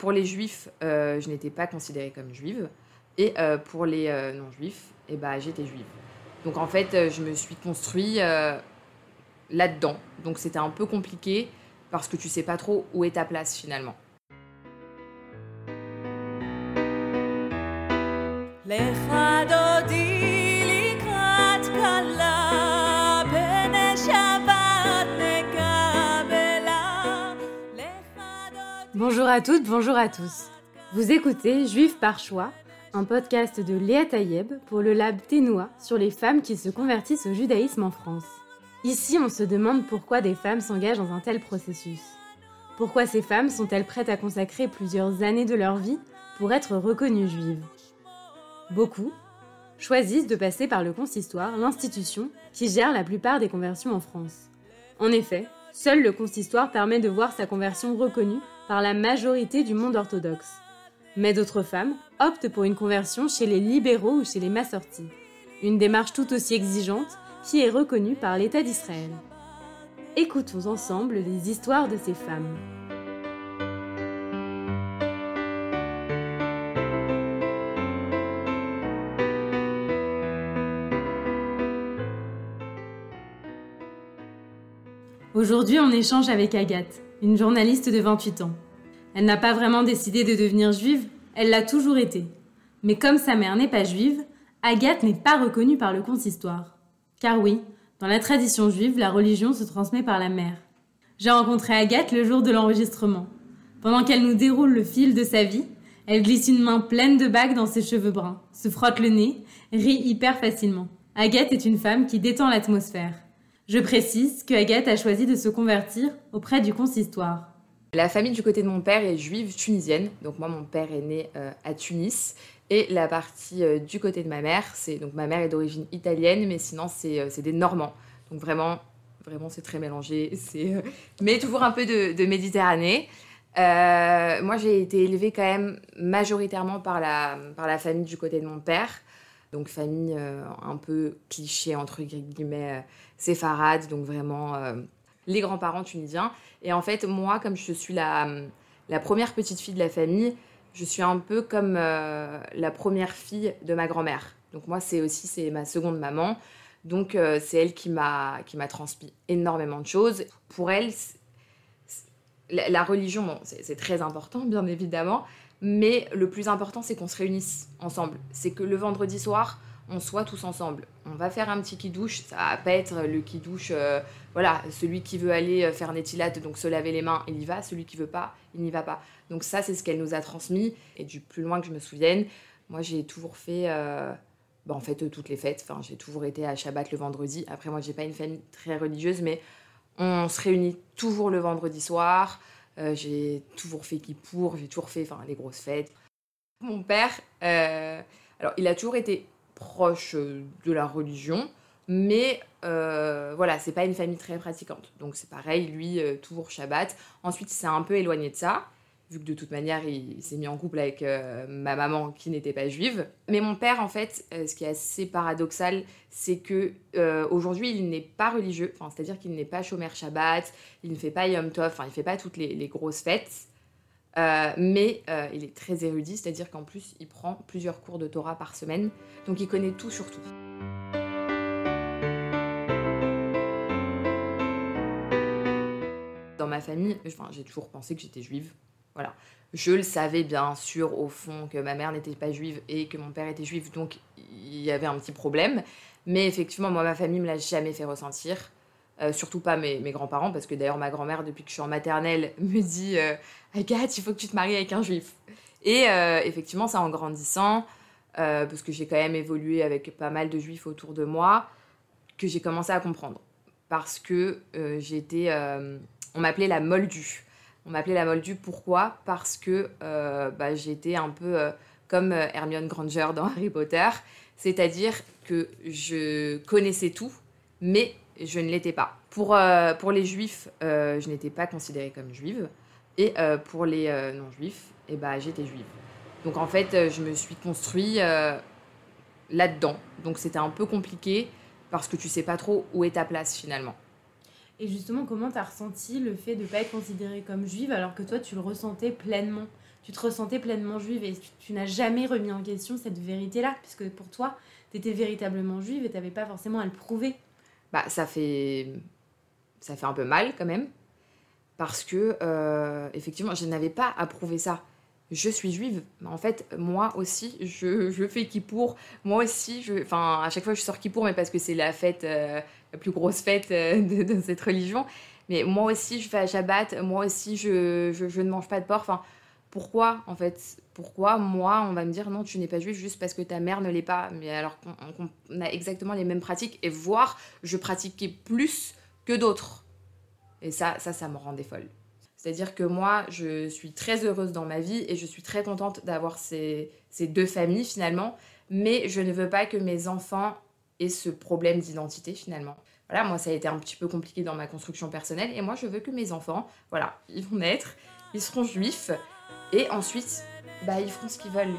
Pour les juifs, je n'étais pas considérée comme juive. Et pour les non-juifs, eh ben, j'étais juive. Donc en fait, je me suis construit là-dedans. Donc c'était un peu compliqué parce que tu sais pas trop où est ta place finalement. Bonjour à toutes, bonjour à tous. Vous écoutez Juif par choix, un podcast de Léa Tayeb pour le lab Ténois sur les femmes qui se convertissent au judaïsme en France. Ici, on se demande pourquoi des femmes s'engagent dans un tel processus. Pourquoi ces femmes sont-elles prêtes à consacrer plusieurs années de leur vie pour être reconnues juives? Beaucoup choisissent de passer par le consistoire, l'institution qui gère la plupart des conversions en France. En effet, seul le consistoire permet de voir sa conversion reconnue par la majorité du monde orthodoxe. Mais d'autres femmes optent pour une conversion chez les libéraux ou chez les massortis, une démarche tout aussi exigeante qui est reconnue par l'État d'Israël. Écoutons ensemble les histoires de ces femmes. Aujourd'hui, on échange avec Agathe une journaliste de 28 ans. Elle n'a pas vraiment décidé de devenir juive, elle l'a toujours été. Mais comme sa mère n'est pas juive, Agathe n'est pas reconnue par le consistoire. Car oui, dans la tradition juive, la religion se transmet par la mère. J'ai rencontré Agathe le jour de l'enregistrement. Pendant qu'elle nous déroule le fil de sa vie, elle glisse une main pleine de bagues dans ses cheveux bruns, se frotte le nez, rit hyper facilement. Agathe est une femme qui détend l'atmosphère. Je précise que Agathe a choisi de se convertir auprès du consistoire. La famille du côté de mon père est juive tunisienne, donc moi mon père est né euh, à Tunis. Et la partie euh, du côté de ma mère, c'est donc ma mère est d'origine italienne, mais sinon c'est euh, des Normands. Donc vraiment, vraiment c'est très mélangé, c'est mais toujours un peu de, Méditerranée. moi j'ai été élevée quand même majoritairement par la, par la famille du côté de mon père. Donc famille un peu cliché entre guillemets séfarade, donc vraiment euh, les grands-parents tunisiens. Et en fait, moi, comme je suis la, la première petite fille de la famille, je suis un peu comme euh, la première fille de ma grand-mère. Donc moi, c'est aussi c'est ma seconde maman. Donc euh, c'est elle qui m'a qui m'a transmis énormément de choses. Pour elle, la, religion, bon, c'est très important, bien évidemment, mais le plus important, c'est qu'on se réunisse ensemble. C'est que le vendredi soir, on soit tous ensemble. On va faire un petit qui-douche, ça va pas être le qui-douche, euh, voilà, celui qui veut aller euh, faire Nettilat, donc se laver les mains, il y va, celui qui veut pas, il n'y va pas. Donc ça, c'est ce qu'elle nous a transmis, et du plus loin que je me souvienne, moi j'ai toujours fait, euh, bah, en fait, toutes les fêtes, enfin, j'ai toujours été à Shabbat le vendredi. Après, moi, j'ai pas une famille très religieuse, mais on se réunit toujours le vendredi soir. J'ai toujours fait pour, j'ai toujours fait, les grosses fêtes. Mon père, alors, il a toujours été proche euh, de la religion, mais euh, voilà, c'est pas une famille très pratiquante. Donc c'est pareil, lui, euh, toujours Shabbat. Ensuite, il s'est un peu éloigné de ça, vu que de toute manière, il, s'est mis en couple avec ma maman qui n'était pas juive. Mais mon père, en fait, ce qui est assez paradoxal, c'est que aujourd'hui, il n'est pas religieux, c'est-à-dire qu'il n'est pas chômeur Shabbat, il ne fait pas Yom Tov, enfin, il fait pas toutes les grosses fêtes. Euh, mais euh, il est très érudit, c'est-à-dire qu'en plus, il prend plusieurs cours de Torah par semaine, donc il connaît tout sur tout. Dans ma famille, j'ai toujours pensé que j'étais juive. Voilà. Je le savais bien sûr au fond que ma mère n'était pas juive et que mon père était juif, donc il y avait un petit problème. Mais effectivement, moi, ma famille me l'a jamais fait ressentir. Euh, surtout pas mes, grands-parents, parce que d'ailleurs ma grand-mère, depuis que je suis en maternelle, me dit euh, Agathe, il faut que tu te maries avec un juif. Et euh, effectivement, ça en grandissant, parce que j'ai quand même évolué avec pas mal de juifs autour de moi, que j'ai commencé à comprendre. Parce que j'étais. on m'appelait la moldue. On m'appelait la moldue, pourquoi? Parce que bah, j'étais un peu comme Hermione Granger dans Harry Potter, c'est-à-dire que je connaissais tout, mais je ne l'étais pas. Pour, euh, pour les juifs, euh, je n'étais pas considérée comme juive. Et euh, pour les non-juifs, eh ben, j'étais juive. Donc en fait, je me suis construit là-dedans. Donc c'était un peu compliqué parce que tu sais pas trop où est ta place finalement. Et justement, comment tu as ressenti le fait de ne pas être considérée comme juive alors que toi, tu le ressentais pleinement? Tu te ressentais pleinement juive et tu, n'as jamais remis en question cette vérité-là, puisque pour toi, tu étais véritablement juive et tu n'avais pas forcément à le prouver. Bah, ça fait. Ça fait un peu mal quand même. Parce que, euh, effectivement, je n'avais pas à prouver ça. Je suis juive. En fait, moi aussi, je, je fais pour Moi aussi, enfin, à chaque fois, je sors pour mais parce que c'est la fête, euh, la plus grosse fête euh, de, cette religion. Mais moi aussi, je fais à Shabbat. Moi aussi, je, je, ne mange pas de porc. Enfin, pourquoi en fait Pourquoi moi on va me dire non tu n'es pas juif juste parce que ta mère ne l'est pas? Mais alors qu'on a exactement les mêmes pratiques et voire je pratiquais plus que d'autres. Et ça, ça, ça me rendait folle. C'est-à-dire que moi, je suis très heureuse dans ma vie et je suis très contente d'avoir ces, ces deux familles finalement, mais je ne veux pas que mes enfants aient ce problème d'identité finalement. Voilà, moi ça a été un petit peu compliqué dans ma construction personnelle et moi je veux que mes enfants, voilà, ils vont naître, ils seront juifs et ensuite, bah, ils feront ce qu'ils veulent.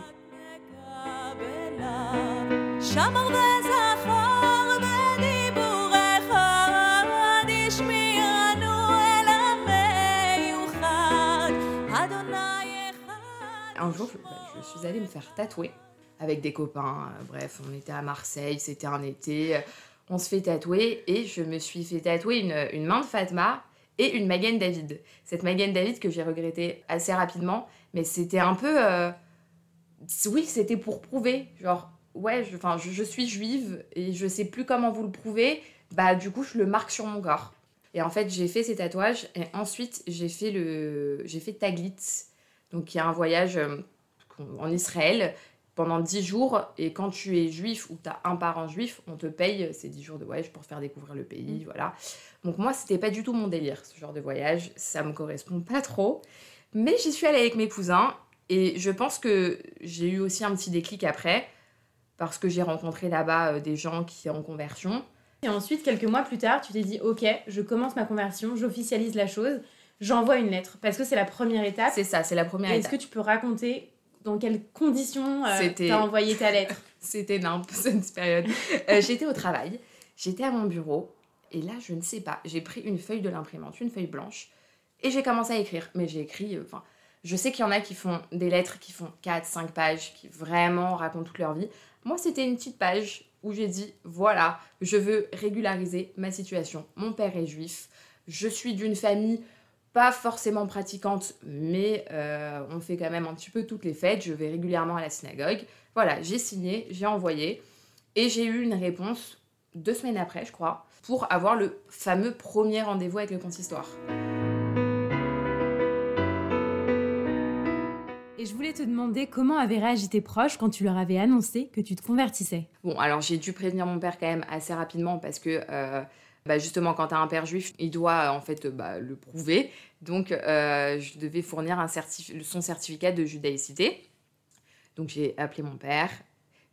Un jour, bah, je, suis allée me faire tatouer avec des copains. Euh, bref, on était à Marseille, c'était un été. On se fait tatouer et je me suis fait tatouer une, main de Fatma et une Magen David. Cette Magen David que j'ai regretté assez rapidement, mais c'était un peu. Euh, oui, c'était pour prouver. Genre, ouais, je, enfin, je, suis juive et je sais plus comment vous le prouver. Bah, du coup, je le marque sur mon corps. Et en fait, j'ai fait ces tatouages et ensuite, j'ai fait le. J'ai fait Taglit. Donc, il y a un voyage euh, en Israël pendant 10 jours et quand tu es juif ou tu as un parent juif, on te paye ces 10 jours de voyage pour faire découvrir le pays, mm. voilà. Donc moi, c'était pas du tout mon délire ce genre de voyage, ça me correspond pas trop. Mais j'y suis allée avec mes cousins et je pense que j'ai eu aussi un petit déclic après parce que j'ai rencontré là-bas euh, des gens qui sont en conversion. Et ensuite, quelques mois plus tard, tu t'es dit OK, je commence ma conversion, j'officialise la chose, j'envoie une lettre parce que c'est la première étape. C'est ça, c'est la première étape. Est-ce que tu peux raconter dans quelles conditions euh, tu as envoyé ta lettre C'était nimp cette période. Euh, j'étais au travail, j'étais à mon bureau et là, je ne sais pas, j'ai pris une feuille de l'imprimante, une feuille blanche et j'ai commencé à écrire. Mais j'ai écrit, euh, enfin, je sais qu'il y en a qui font des lettres qui font 4, 5 pages, qui vraiment racontent toute leur vie. Moi, c'était une petite page où j'ai dit, voilà, je veux régulariser ma situation. Mon père est juif, je suis d'une famille pas forcément pratiquante, mais euh, on fait quand même un petit peu toutes les fêtes. Je vais régulièrement à la synagogue. Voilà, j'ai signé, j'ai envoyé, et j'ai eu une réponse deux semaines après, je crois, pour avoir le fameux premier rendez-vous avec le consistoire. Et je voulais te demander comment avaient réagi tes proches quand tu leur avais annoncé que tu te convertissais? Bon, alors j'ai dû prévenir mon père quand même assez rapidement parce que euh, bah, justement, quand tu as un père juif, il doit en fait bah, le prouver. Donc, euh, je devais fournir son certificat de judaïcité. Donc, j'ai appelé mon père.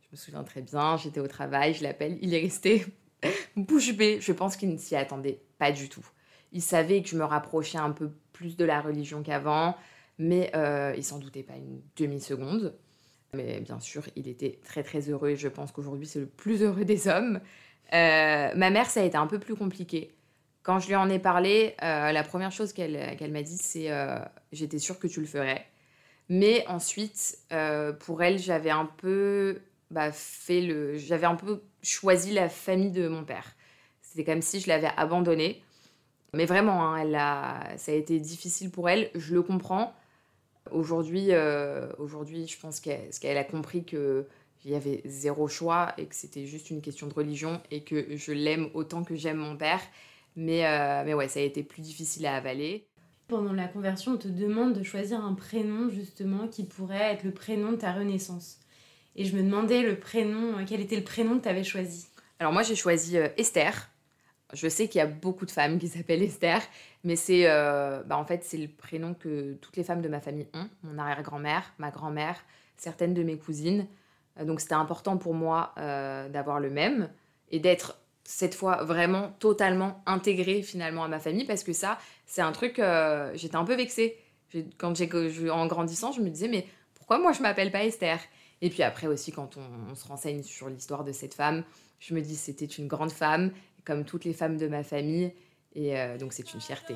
Je me souviens très bien, j'étais au travail, je l'appelle. Il est resté bouche bée. Je pense qu'il ne s'y attendait pas du tout. Il savait que je me rapprochais un peu plus de la religion qu'avant mais euh, il s'en doutait pas une demi-seconde. Mais bien sûr, il était très très heureux et je pense qu'aujourd'hui c'est le plus heureux des hommes. Euh, ma mère, ça a été un peu plus compliqué. Quand je lui en ai parlé, euh, la première chose qu'elle m'a dit, c'est J'étais sûre que tu le ferais. Mais ensuite, pour elle, j'avais un peu bah, fait le. J'avais un peu choisi la famille de mon père. C'était comme si je l'avais abandonné. Mais vraiment, hein, elle ça a été difficile pour elle, je le comprends. Aujourd'hui, euh, aujourd'hui, je pense qu'elle a compris qu'il y avait zéro choix et que c'était juste une question de religion et que je l'aime autant que j'aime mon père. Mais, euh, mais ouais, ça a été plus difficile à avaler. Pendant la conversion, on te demande de choisir un prénom justement qui pourrait être le prénom de ta renaissance. Et je me demandais le prénom, quel était le prénom que tu avais choisi? Alors moi j'ai choisi euh, Esther je sais qu'il y a beaucoup de femmes qui s'appellent Esther, mais c'est euh, bah en fait c'est le prénom que toutes les femmes de ma famille ont. Mon arrière-grand-mère, ma grand-mère, certaines de mes cousines. Euh, donc c'était important pour moi euh, d'avoir le même et d'être cette fois vraiment totalement intégrée finalement à ma famille parce que ça c'est un truc j'étais un peu vexée quand j'ai en grandissant je me disais mais pourquoi moi je m'appelle pas Esther? Et puis après aussi quand on, se renseigne sur l'histoire de cette femme je me dis c'était une grande femme comme toutes les femmes de ma famille. Et euh, donc c'est une fierté.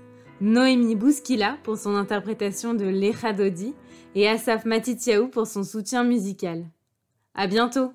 Noémie Bouskila pour son interprétation de L'Echadodi et Asaf Matitiaou pour son soutien musical. À bientôt!